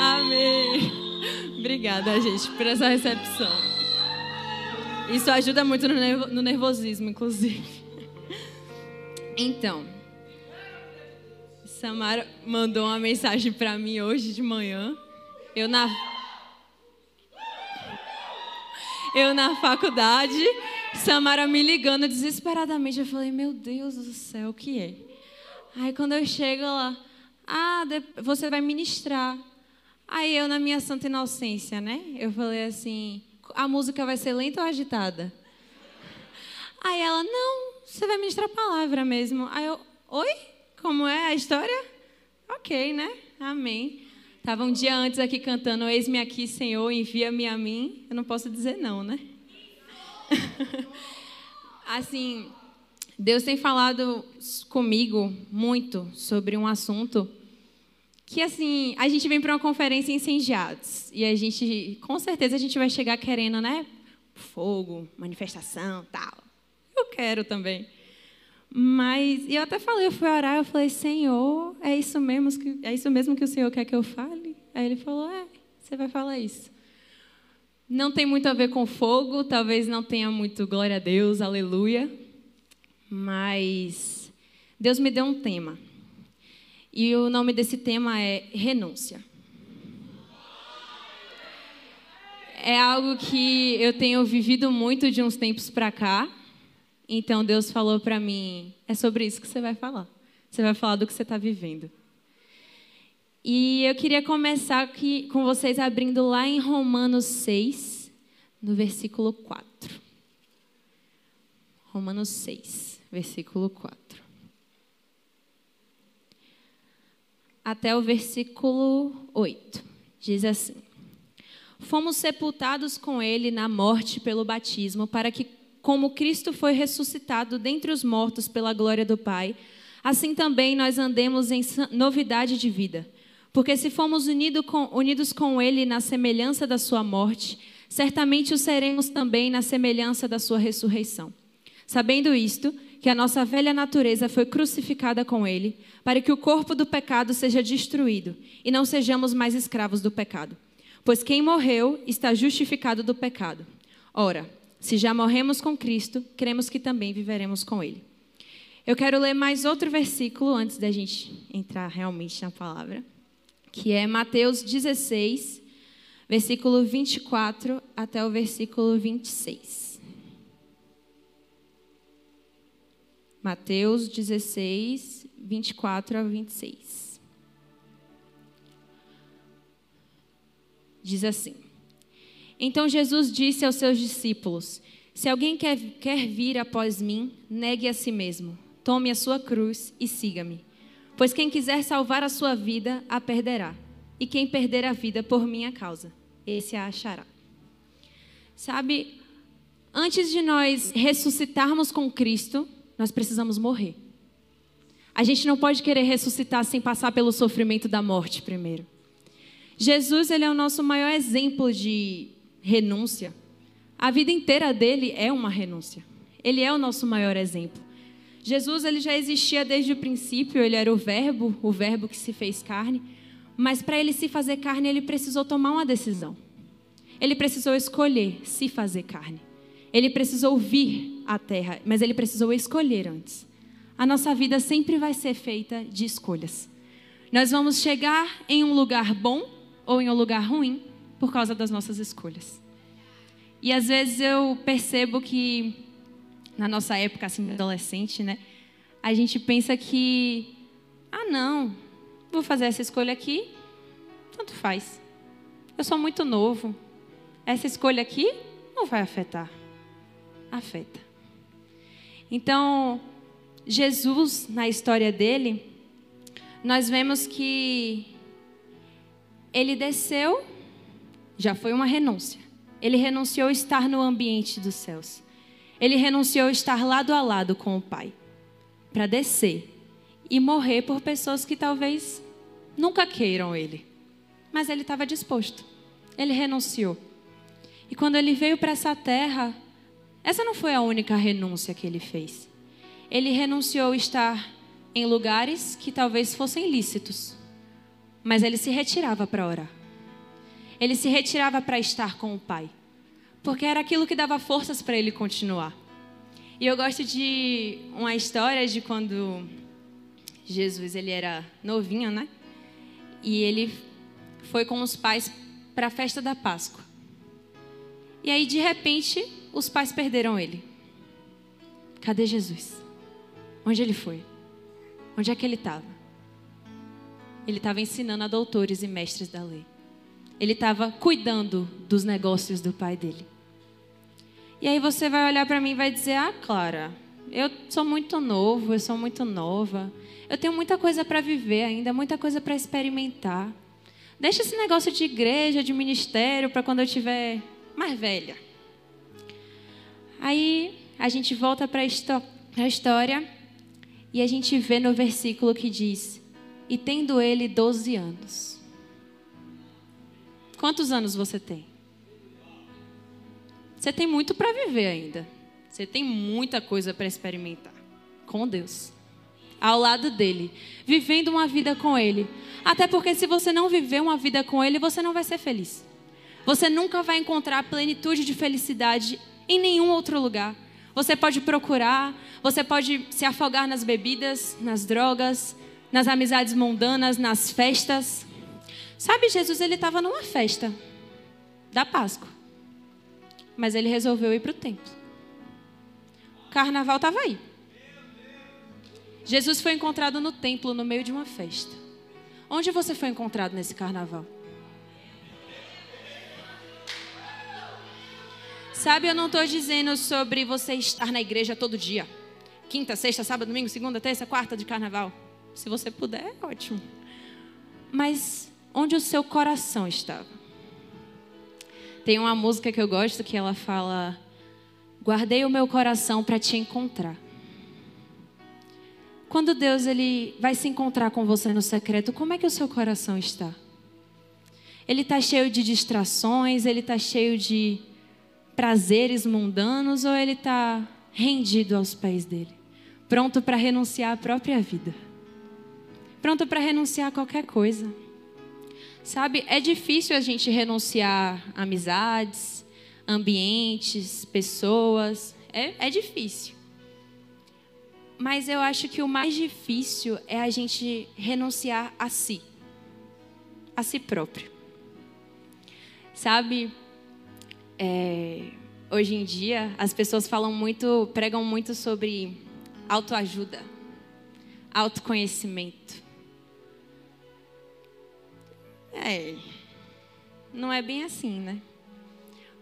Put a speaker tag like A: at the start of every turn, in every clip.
A: Amém. Obrigada, gente, por essa recepção. Isso ajuda muito no nervosismo, inclusive. Então, Samara mandou uma mensagem para mim hoje de manhã. Eu na eu na faculdade, Samara me ligando desesperadamente. Eu falei: "Meu Deus do céu, o que é?" Aí quando eu chego lá, ah, você vai ministrar. Aí eu, na minha santa inocência, né? Eu falei assim: a música vai ser lenta ou agitada? Aí ela: não, você vai ministrar a palavra mesmo. Aí eu: oi? Como é a história? Ok, né? Amém. Estava um dia antes aqui cantando: Eis-me aqui, Senhor, envia-me a mim. Eu não posso dizer não, né? assim, Deus tem falado comigo muito sobre um assunto que assim, a gente vem para uma conferência incendiados e a gente, com certeza a gente vai chegar querendo, né, fogo, manifestação, tal. Eu quero também. Mas eu até falei, eu fui orar, eu falei, Senhor, é isso mesmo que é isso mesmo que o Senhor quer que eu fale? Aí ele falou, é, você vai falar isso. Não tem muito a ver com fogo, talvez não tenha muito glória a Deus, aleluia. Mas Deus me deu um tema. E o nome desse tema é renúncia. É algo que eu tenho vivido muito de uns tempos para cá. Então Deus falou para mim: é sobre isso que você vai falar. Você vai falar do que você está vivendo. E eu queria começar aqui com vocês abrindo lá em Romanos 6, no versículo 4. Romanos 6, versículo 4. Até o versículo 8. Diz assim: Fomos sepultados com ele na morte pelo batismo, para que, como Cristo foi ressuscitado dentre os mortos pela glória do Pai, assim também nós andemos em novidade de vida. Porque se fomos unido com, unidos com ele na semelhança da sua morte, certamente o seremos também na semelhança da sua ressurreição. Sabendo isto, que a nossa velha natureza foi crucificada com ele, para que o corpo do pecado seja destruído e não sejamos mais escravos do pecado. Pois quem morreu está justificado do pecado. Ora, se já morremos com Cristo, cremos que também viveremos com ele. Eu quero ler mais outro versículo antes da gente entrar realmente na palavra, que é Mateus 16, versículo 24 até o versículo 26. Mateus 16, 24 a 26. Diz assim: Então Jesus disse aos seus discípulos: Se alguém quer, quer vir após mim, negue a si mesmo, tome a sua cruz e siga-me. Pois quem quiser salvar a sua vida, a perderá. E quem perder a vida por minha causa, esse a achará. Sabe, antes de nós ressuscitarmos com Cristo, nós precisamos morrer. A gente não pode querer ressuscitar sem passar pelo sofrimento da morte primeiro. Jesus, ele é o nosso maior exemplo de renúncia. A vida inteira dele é uma renúncia. Ele é o nosso maior exemplo. Jesus, ele já existia desde o princípio, ele era o verbo, o verbo que se fez carne, mas para ele se fazer carne, ele precisou tomar uma decisão. Ele precisou escolher se fazer carne. Ele precisou vir à terra, mas ele precisou escolher antes. A nossa vida sempre vai ser feita de escolhas. Nós vamos chegar em um lugar bom ou em um lugar ruim por causa das nossas escolhas. E às vezes eu percebo que na nossa época assim adolescente, né, a gente pensa que ah, não, vou fazer essa escolha aqui, tanto faz. Eu sou muito novo. Essa escolha aqui não vai afetar afeta. Então, Jesus, na história dele, nós vemos que ele desceu, já foi uma renúncia. Ele renunciou estar no ambiente dos céus. Ele renunciou estar lado a lado com o Pai, para descer e morrer por pessoas que talvez nunca queiram ele. Mas ele estava disposto. Ele renunciou. E quando ele veio para essa terra, essa não foi a única renúncia que ele fez. Ele renunciou estar em lugares que talvez fossem lícitos, mas ele se retirava para orar. Ele se retirava para estar com o Pai, porque era aquilo que dava forças para ele continuar. E eu gosto de uma história de quando Jesus ele era novinho, né? E ele foi com os pais para a festa da Páscoa. E aí de repente os pais perderam ele. Cadê Jesus? Onde ele foi? Onde é que ele estava? Ele estava ensinando a doutores e mestres da lei. Ele estava cuidando dos negócios do pai dele. E aí você vai olhar para mim e vai dizer: Ah, Clara, eu sou muito novo, eu sou muito nova. Eu tenho muita coisa para viver ainda, muita coisa para experimentar. Deixa esse negócio de igreja, de ministério, para quando eu tiver mais velha. Aí a gente volta para a história e a gente vê no versículo que diz: E tendo ele 12 anos. Quantos anos você tem? Você tem muito para viver ainda. Você tem muita coisa para experimentar com Deus ao lado dele, vivendo uma vida com ele. Até porque se você não viver uma vida com ele, você não vai ser feliz. Você nunca vai encontrar plenitude de felicidade em nenhum outro lugar. Você pode procurar, você pode se afogar nas bebidas, nas drogas, nas amizades mundanas, nas festas. Sabe, Jesus ele estava numa festa da Páscoa, mas ele resolveu ir para o templo. O carnaval estava aí. Jesus foi encontrado no templo no meio de uma festa. Onde você foi encontrado nesse carnaval? Sabe, eu não estou dizendo sobre você estar na igreja todo dia. Quinta, sexta, sábado, domingo, segunda, terça, quarta de carnaval. Se você puder, é ótimo. Mas onde o seu coração estava? Tem uma música que eu gosto que ela fala: Guardei o meu coração para te encontrar. Quando Deus ele vai se encontrar com você no secreto, como é que o seu coração está? Ele está cheio de distrações, ele está cheio de prazeres mundanos ou ele está rendido aos pés dele? Pronto para renunciar à própria vida? Pronto para renunciar a qualquer coisa? Sabe, é difícil a gente renunciar a amizades, ambientes, pessoas. É, é difícil. Mas eu acho que o mais difícil é a gente renunciar a si, a si próprio. Sabe, é, hoje em dia as pessoas falam muito, pregam muito sobre autoajuda, autoconhecimento. É, não é bem assim, né?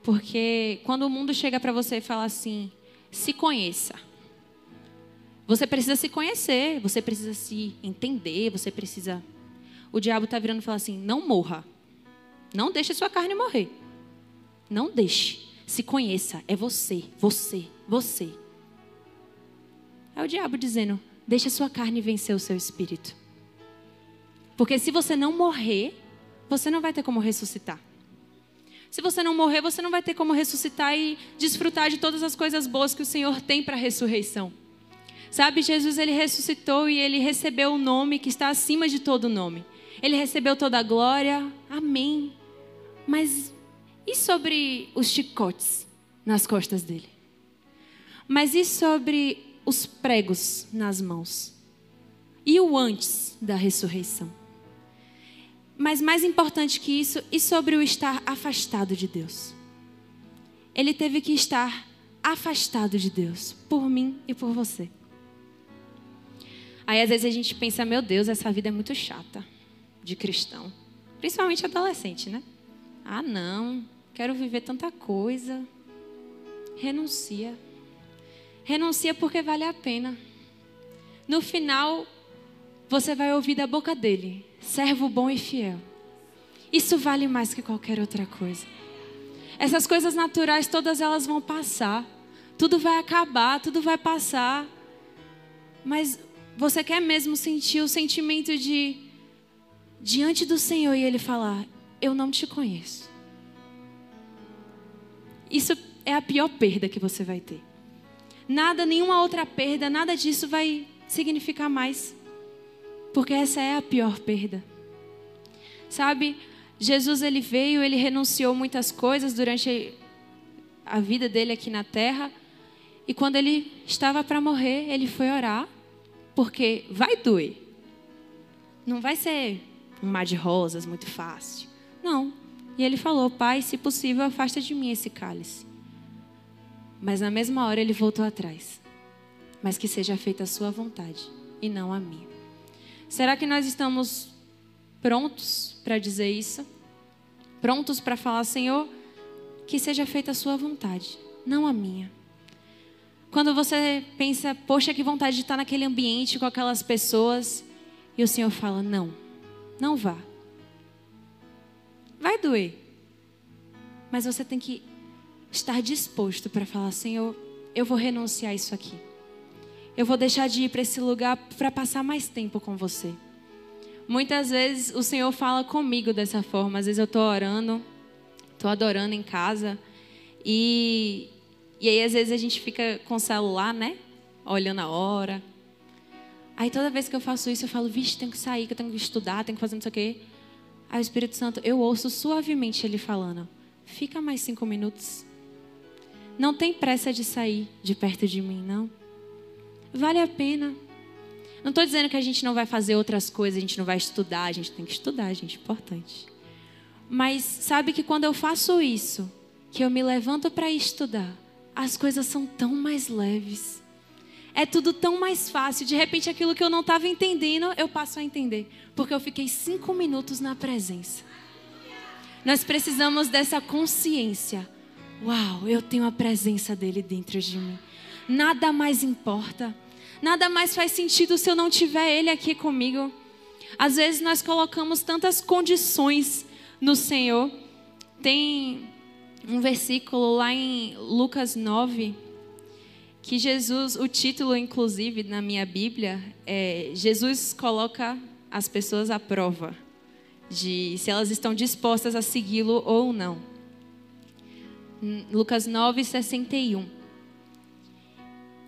A: Porque quando o mundo chega para você e fala assim, se conheça. Você precisa se conhecer, você precisa se entender, você precisa. O diabo está virando e fala assim: não morra. Não deixe sua carne morrer. Não deixe. Se conheça. É você, você, você. É o diabo dizendo: deixe sua carne vencer o seu espírito. Porque se você não morrer, você não vai ter como ressuscitar. Se você não morrer, você não vai ter como ressuscitar e desfrutar de todas as coisas boas que o Senhor tem para a ressurreição. Sabe, Jesus ele ressuscitou e ele recebeu o nome que está acima de todo nome. Ele recebeu toda a glória. Amém. Mas e sobre os chicotes nas costas dele? Mas e sobre os pregos nas mãos? E o antes da ressurreição? Mas mais importante que isso, e sobre o estar afastado de Deus? Ele teve que estar afastado de Deus, por mim e por você. Aí às vezes a gente pensa, meu Deus, essa vida é muito chata de cristão. Principalmente adolescente, né? Ah, não, quero viver tanta coisa. Renuncia. Renuncia porque vale a pena. No final, você vai ouvir da boca dele: servo bom e fiel. Isso vale mais que qualquer outra coisa. Essas coisas naturais, todas elas vão passar. Tudo vai acabar, tudo vai passar. Mas você quer mesmo sentir o sentimento de diante do Senhor e Ele falar: Eu não te conheço. Isso é a pior perda que você vai ter. Nada, nenhuma outra perda, nada disso vai significar mais. Porque essa é a pior perda. Sabe, Jesus ele veio, ele renunciou muitas coisas durante a vida dele aqui na terra. E quando ele estava para morrer, ele foi orar, porque vai doer. Não vai ser um mar de rosas muito fácil. Não. E ele falou: Pai, se possível, afasta de mim esse cálice. Mas na mesma hora ele voltou atrás. Mas que seja feita a sua vontade e não a minha. Será que nós estamos prontos para dizer isso? Prontos para falar, Senhor, que seja feita a sua vontade, não a minha. Quando você pensa, poxa, que vontade de estar naquele ambiente com aquelas pessoas, e o Senhor fala: não, não vá. Vai doer, mas você tem que estar disposto para falar: Senhor, eu vou renunciar isso aqui. Eu vou deixar de ir para esse lugar para passar mais tempo com você. Muitas vezes o Senhor fala comigo dessa forma. Às vezes eu estou orando, estou adorando em casa. E, e aí, às vezes, a gente fica com o celular, né? Olhando a hora. Aí, toda vez que eu faço isso, eu falo, vixe, tenho que sair, que eu tenho que estudar, tenho que fazer não sei o quê. Aí, o Espírito Santo, eu ouço suavemente ele falando: fica mais cinco minutos. Não tem pressa de sair de perto de mim, não. Vale a pena. Não estou dizendo que a gente não vai fazer outras coisas, a gente não vai estudar, a gente tem que estudar, gente, importante. Mas sabe que quando eu faço isso, que eu me levanto para estudar, as coisas são tão mais leves. É tudo tão mais fácil. De repente, aquilo que eu não estava entendendo, eu passo a entender. Porque eu fiquei cinco minutos na presença. Nós precisamos dessa consciência. Uau, eu tenho a presença dele dentro de mim. Nada mais importa. Nada mais faz sentido se eu não tiver Ele aqui comigo. Às vezes nós colocamos tantas condições no Senhor. Tem um versículo lá em Lucas 9 que Jesus, o título inclusive na minha Bíblia é Jesus coloca as pessoas à prova de se elas estão dispostas a segui-lo ou não. Lucas 9, 61.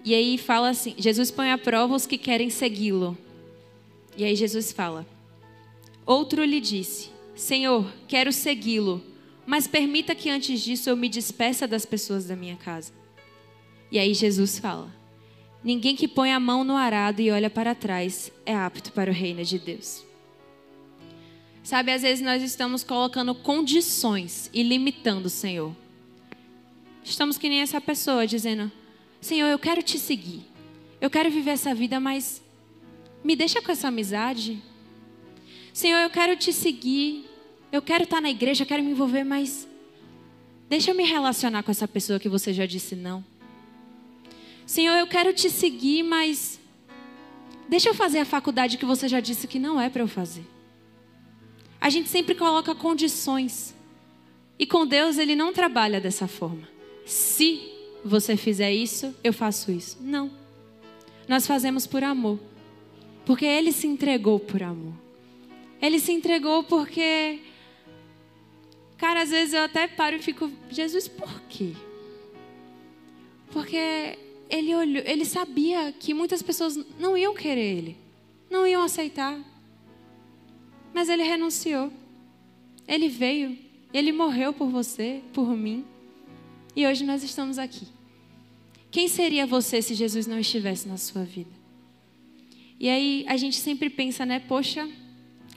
A: E aí fala assim: Jesus põe à prova os que querem segui-lo. E aí Jesus fala: Outro lhe disse: Senhor, quero segui-lo, mas permita que antes disso eu me despeça das pessoas da minha casa. E aí Jesus fala: Ninguém que põe a mão no arado e olha para trás é apto para o reino de Deus. Sabe, às vezes nós estamos colocando condições e limitando o Senhor. Estamos que nem essa pessoa dizendo: Senhor, eu quero te seguir. Eu quero viver essa vida, mas me deixa com essa amizade. Senhor, eu quero te seguir. Eu quero estar na igreja, eu quero me envolver, mas deixa eu me relacionar com essa pessoa que você já disse não. Senhor, eu quero te seguir, mas deixa eu fazer a faculdade que você já disse que não é para eu fazer. A gente sempre coloca condições. E com Deus ele não trabalha dessa forma. Se você fizer isso, eu faço isso. Não. Nós fazemos por amor. Porque ele se entregou por amor. Ele se entregou porque. Cara, às vezes eu até paro e fico, Jesus, por quê? Porque ele olhou, ele sabia que muitas pessoas não iam querer ele, não iam aceitar. Mas ele renunciou. Ele veio, ele morreu por você, por mim. E hoje nós estamos aqui. Quem seria você se Jesus não estivesse na sua vida? E aí a gente sempre pensa, né? Poxa,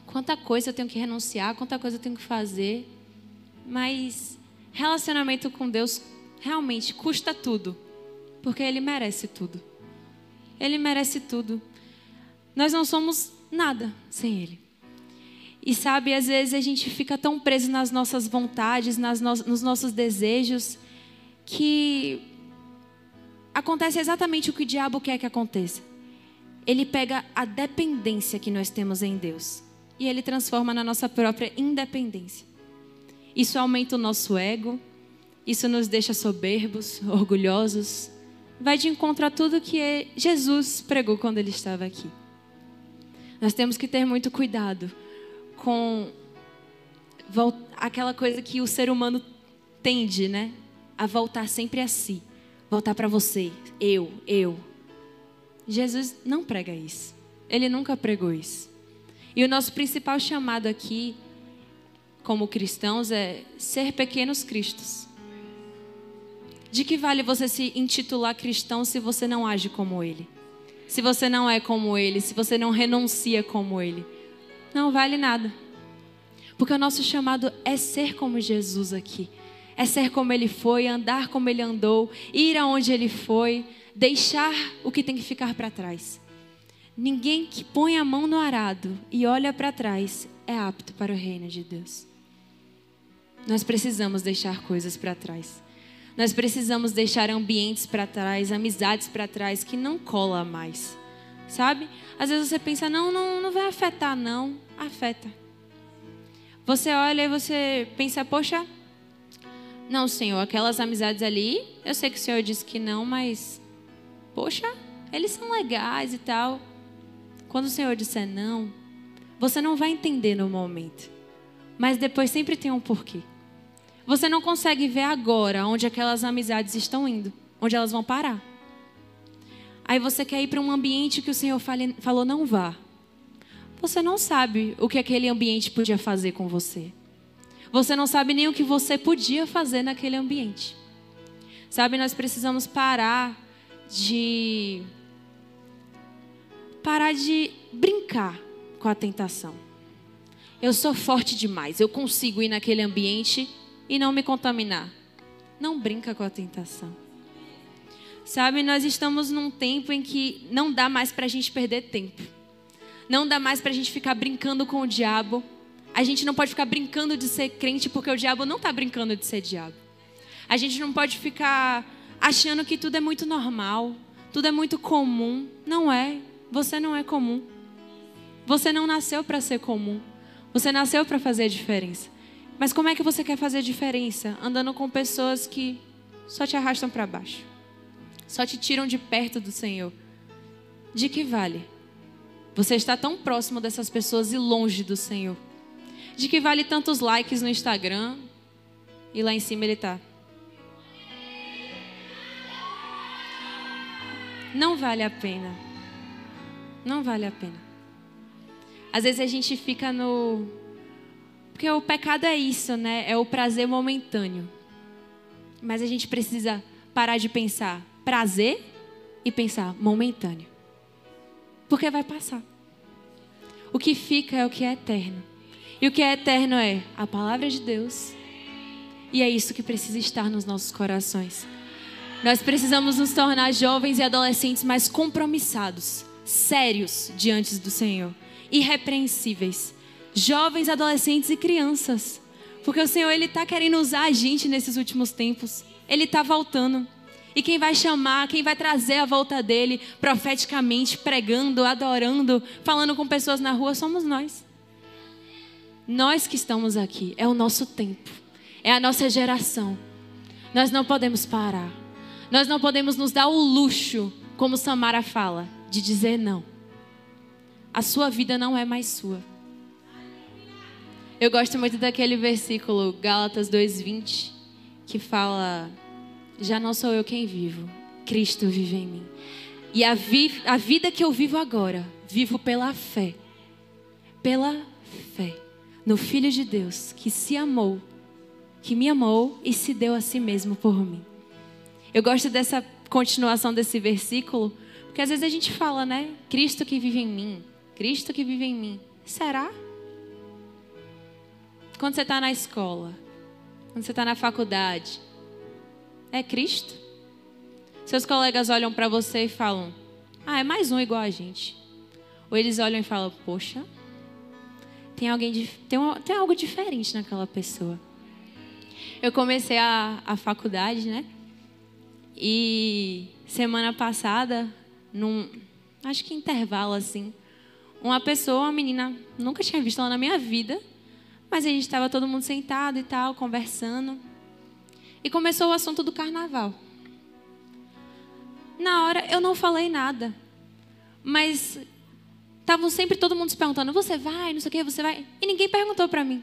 A: quanta coisa eu tenho que renunciar, quanta coisa eu tenho que fazer. Mas relacionamento com Deus realmente custa tudo, porque Ele merece tudo. Ele merece tudo. Nós não somos nada sem Ele. E sabe, às vezes a gente fica tão preso nas nossas vontades, nas no nos nossos desejos, que acontece exatamente o que o diabo quer que aconteça. Ele pega a dependência que nós temos em Deus e ele transforma na nossa própria independência. Isso aumenta o nosso ego, isso nos deixa soberbos, orgulhosos, vai de encontro a tudo que Jesus pregou quando ele estava aqui. Nós temos que ter muito cuidado com aquela coisa que o ser humano tende, né? a voltar sempre a si, voltar para você, eu, eu. Jesus não prega isso. Ele nunca pregou isso. E o nosso principal chamado aqui como cristãos é ser pequenos cristos. De que vale você se intitular cristão se você não age como ele? Se você não é como ele, se você não renuncia como ele? Não vale nada. Porque o nosso chamado é ser como Jesus aqui. É ser como ele foi, andar como ele andou, ir aonde ele foi, deixar o que tem que ficar para trás. Ninguém que põe a mão no arado e olha para trás é apto para o reino de Deus. Nós precisamos deixar coisas para trás. Nós precisamos deixar ambientes para trás, amizades para trás que não cola mais. Sabe? Às vezes você pensa, não, não, não vai afetar, não. Afeta. Você olha e você pensa, poxa, não, Senhor, aquelas amizades ali, eu sei que o Senhor disse que não, mas, poxa, eles são legais e tal. Quando o Senhor disser não, você não vai entender no momento, mas depois sempre tem um porquê. Você não consegue ver agora onde aquelas amizades estão indo, onde elas vão parar. Aí você quer ir para um ambiente que o Senhor fale, falou não vá. Você não sabe o que aquele ambiente podia fazer com você. Você não sabe nem o que você podia fazer naquele ambiente. Sabe, nós precisamos parar de parar de brincar com a tentação. Eu sou forte demais, eu consigo ir naquele ambiente e não me contaminar. Não brinca com a tentação. Sabe, nós estamos num tempo em que não dá mais para a gente perder tempo. Não dá mais para a gente ficar brincando com o diabo. A gente não pode ficar brincando de ser crente porque o diabo não está brincando de ser diabo. A gente não pode ficar achando que tudo é muito normal, tudo é muito comum. Não é. Você não é comum. Você não nasceu para ser comum. Você nasceu para fazer a diferença. Mas como é que você quer fazer diferença? Andando com pessoas que só te arrastam para baixo, só te tiram de perto do Senhor. De que vale? Você está tão próximo dessas pessoas e longe do Senhor. De que vale tantos likes no Instagram e lá em cima ele está? Não vale a pena. Não vale a pena. Às vezes a gente fica no porque o pecado é isso, né? É o prazer momentâneo. Mas a gente precisa parar de pensar prazer e pensar momentâneo. Porque vai passar. O que fica é o que é eterno. E o que é eterno é a palavra de Deus. E é isso que precisa estar nos nossos corações. Nós precisamos nos tornar jovens e adolescentes mais compromissados, sérios diante do Senhor, irrepreensíveis jovens, adolescentes e crianças. Porque o Senhor ele está querendo usar a gente nesses últimos tempos. Ele está voltando. E quem vai chamar, quem vai trazer a volta dele profeticamente, pregando, adorando, falando com pessoas na rua, somos nós. Nós que estamos aqui, é o nosso tempo, é a nossa geração. Nós não podemos parar. Nós não podemos nos dar o luxo, como Samara fala, de dizer não. A sua vida não é mais sua. Eu gosto muito daquele versículo, Gálatas 2:20, que fala: Já não sou eu quem vivo, Cristo vive em mim. E a, vi a vida que eu vivo agora, vivo pela fé. Pela fé no Filho de Deus que se amou, que me amou e se deu a si mesmo por mim. Eu gosto dessa continuação desse versículo, porque às vezes a gente fala, né? Cristo que vive em mim, Cristo que vive em mim. Será? Quando você está na escola, quando você está na faculdade, é Cristo? Seus colegas olham para você e falam: Ah, é mais um igual a gente. Ou eles olham e falam: Poxa, tem, alguém, tem, tem algo diferente naquela pessoa. Eu comecei a, a faculdade, né? E semana passada, num, acho que intervalo assim, uma pessoa, uma menina, nunca tinha visto ela na minha vida, mas a gente estava todo mundo sentado e tal, conversando. E começou o assunto do carnaval. Na hora eu não falei nada. Mas estavam sempre todo mundo se perguntando: você vai, não sei o que, você vai? E ninguém perguntou para mim.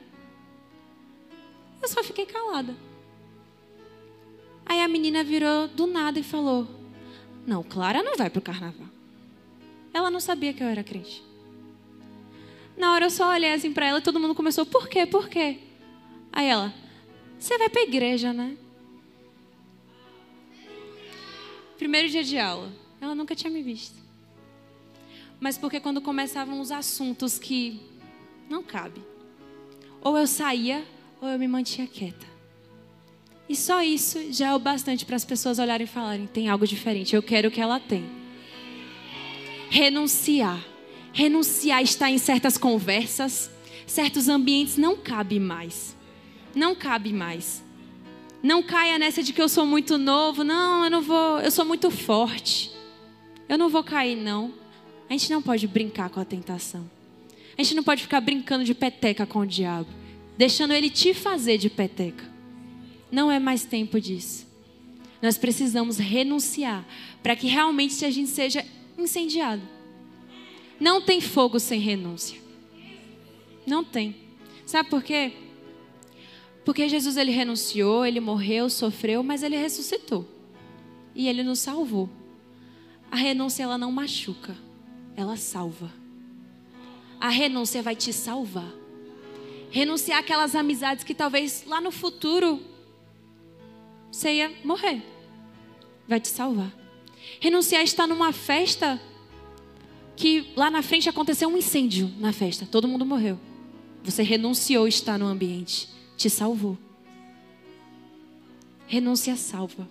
A: Eu só fiquei calada. Aí a menina virou do nada e falou: Não, Clara não vai para o carnaval. Ela não sabia que eu era crente. Na hora eu só olhei assim para ela e todo mundo começou, por quê? Por quê? Aí ela, você vai para a igreja, né? Primeiro dia de aula. Ela nunca tinha me visto. Mas porque quando começavam os assuntos que não cabe. Ou eu saía, ou eu me mantinha quieta. E só isso já é o bastante para as pessoas olharem e falarem: tem algo diferente, eu quero o que ela tem. Renunciar. Renunciar está em certas conversas, certos ambientes não cabe mais. Não cabe mais. Não caia nessa de que eu sou muito novo. Não, eu não vou, eu sou muito forte. Eu não vou cair, não. A gente não pode brincar com a tentação. A gente não pode ficar brincando de peteca com o diabo, deixando ele te fazer de peteca. Não é mais tempo disso. Nós precisamos renunciar para que realmente a gente seja incendiado. Não tem fogo sem renúncia. Não tem. Sabe por quê? Porque Jesus ele renunciou, ele morreu, sofreu, mas ele ressuscitou. E ele nos salvou. A renúncia ela não machuca, ela salva. A renúncia vai te salvar. Renunciar aquelas amizades que talvez lá no futuro você ia morrer. Vai te salvar. Renunciar a estar numa festa que lá na frente aconteceu um incêndio na festa, todo mundo morreu. Você renunciou estar no ambiente te salvou. Renúncia salva.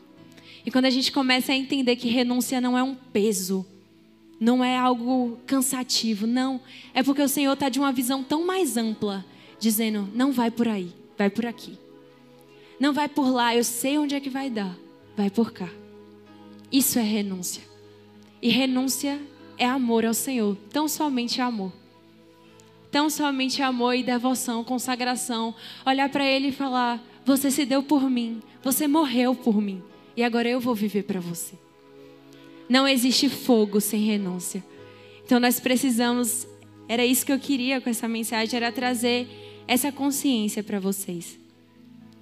A: E quando a gente começa a entender que renúncia não é um peso, não é algo cansativo, não. É porque o Senhor está de uma visão tão mais ampla, dizendo: não vai por aí, vai por aqui. Não vai por lá, eu sei onde é que vai dar, vai por cá. Isso é renúncia. E renúncia é amor ao Senhor, tão somente amor. Tão somente amor e devoção, consagração. Olhar para Ele e falar: Você se deu por mim, você morreu por mim, e agora eu vou viver para você. Não existe fogo sem renúncia. Então nós precisamos, era isso que eu queria com essa mensagem, era trazer essa consciência para vocês.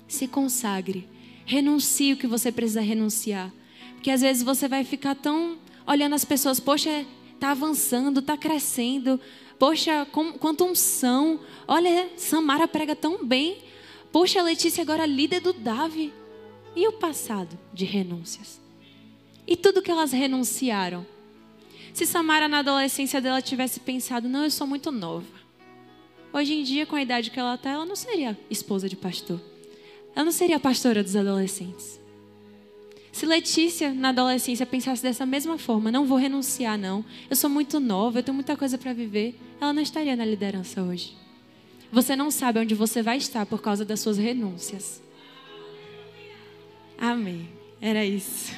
A: Se consagre, renuncie o que você precisa renunciar. Porque às vezes você vai ficar tão olhando as pessoas, poxa, está avançando, está crescendo, Poxa, com, quanto unção. Olha, Samara prega tão bem. Poxa, Letícia agora líder do Davi. E o passado de renúncias? E tudo que elas renunciaram? Se Samara na adolescência dela tivesse pensado, não, eu sou muito nova. Hoje em dia, com a idade que ela está, ela não seria esposa de pastor. Ela não seria pastora dos adolescentes. Se Letícia, na adolescência, pensasse dessa mesma forma, não vou renunciar, não. Eu sou muito nova, eu tenho muita coisa para viver. Ela não estaria na liderança hoje. Você não sabe onde você vai estar por causa das suas renúncias. Amém. Era isso.